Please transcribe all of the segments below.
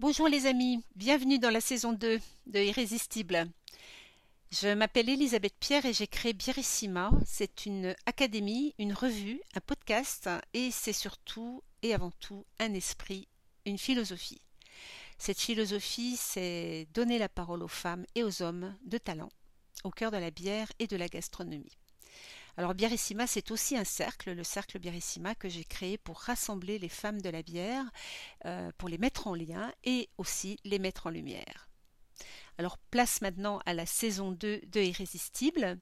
Bonjour les amis, bienvenue dans la saison 2 de Irrésistible. Je m'appelle Elisabeth Pierre et j'ai créé Bierissima. C'est une académie, une revue, un podcast et c'est surtout et avant tout un esprit, une philosophie. Cette philosophie, c'est donner la parole aux femmes et aux hommes de talent au cœur de la bière et de la gastronomie. Alors Bierissima, c'est aussi un cercle, le cercle Bierissima que j'ai créé pour rassembler les femmes de la bière, euh, pour les mettre en lien et aussi les mettre en lumière. Alors place maintenant à la saison 2 de Irrésistible.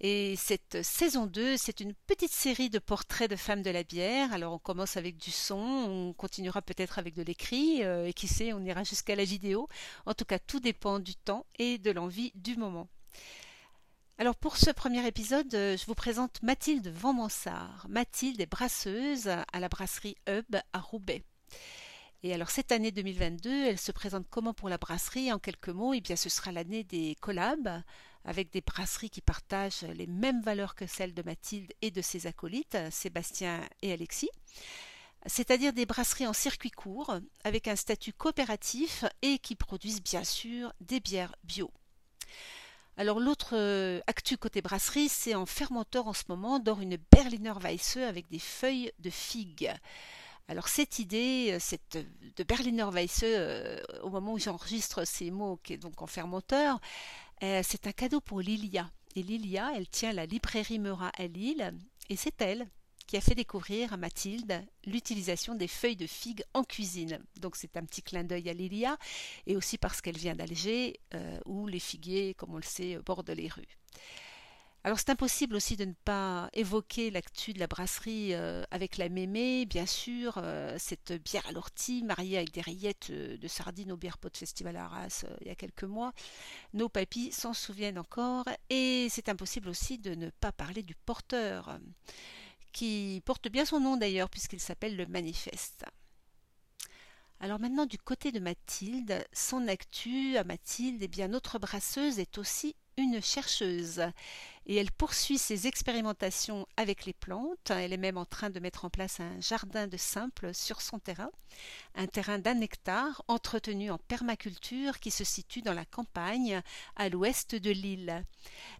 Et cette saison 2, c'est une petite série de portraits de femmes de la bière. Alors on commence avec du son, on continuera peut-être avec de l'écrit, euh, et qui sait, on ira jusqu'à la vidéo. En tout cas, tout dépend du temps et de l'envie du moment. Alors pour ce premier épisode, euh, je vous présente Mathilde Vanmansart. Mathilde est brasseuse à la brasserie Hub à Roubaix. Et alors cette année 2022, elle se présente comment pour la brasserie? En quelques mots, eh bien ce sera l'année des collabs avec des brasseries qui partagent les mêmes valeurs que celles de Mathilde et de ses acolytes, Sébastien et Alexis. C'est-à-dire des brasseries en circuit court, avec un statut coopératif et qui produisent bien sûr des bières bio. Alors l'autre euh, actu côté brasserie, c'est en fermenteur en ce moment dans une Berliner Weisse avec des feuilles de figue. Alors cette idée, euh, cette de Berliner Weisse, euh, au moment où j'enregistre ces mots, qui est donc en fermenteur, c'est un cadeau pour Lilia. Et Lilia, elle tient la librairie Meura à Lille, et c'est elle a fait découvrir à Mathilde l'utilisation des feuilles de figue en cuisine. Donc c'est un petit clin d'œil à Lilia, et aussi parce qu'elle vient d'Alger, euh, où les figuiers, comme on le sait, bordent les rues. Alors c'est impossible aussi de ne pas évoquer l'actu de la brasserie euh, avec la mémé, bien sûr, euh, cette bière à l'ortie mariée avec des rillettes de sardines au bière pot festival à Arras il y a quelques mois. Nos papis s'en souviennent encore et c'est impossible aussi de ne pas parler du porteur qui porte bien son nom d'ailleurs puisqu'il s'appelle le Manifeste. Alors maintenant du côté de Mathilde, son actu à Mathilde, et eh bien notre brasseuse est aussi une chercheuse et elle poursuit ses expérimentations avec les plantes. Elle est même en train de mettre en place un jardin de simples sur son terrain, un terrain d'un hectare entretenu en permaculture qui se situe dans la campagne à l'ouest de l'île.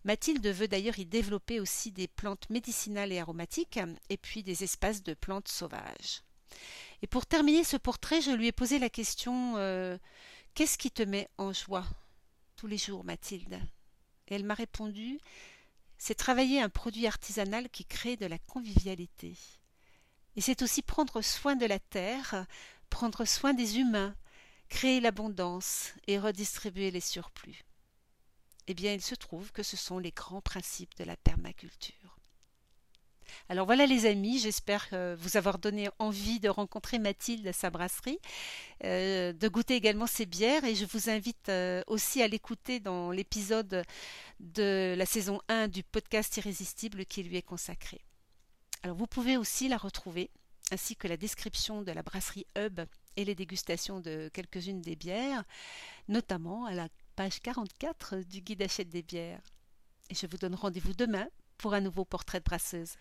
Mathilde veut d'ailleurs y développer aussi des plantes médicinales et aromatiques et puis des espaces de plantes sauvages. Et pour terminer ce portrait, je lui ai posé la question euh, Qu'est-ce qui te met en joie tous les jours, Mathilde? Elle m'a répondu c'est travailler un produit artisanal qui crée de la convivialité. Et c'est aussi prendre soin de la terre, prendre soin des humains, créer l'abondance et redistribuer les surplus. Eh bien, il se trouve que ce sont les grands principes de la permaculture. Alors voilà les amis, j'espère vous avoir donné envie de rencontrer Mathilde à sa brasserie, euh, de goûter également ses bières et je vous invite euh, aussi à l'écouter dans l'épisode de la saison 1 du podcast Irrésistible qui lui est consacré. Alors vous pouvez aussi la retrouver ainsi que la description de la brasserie Hub et les dégustations de quelques-unes des bières, notamment à la page 44 du guide achète des bières. Et je vous donne rendez-vous demain pour un nouveau portrait de brasseuse.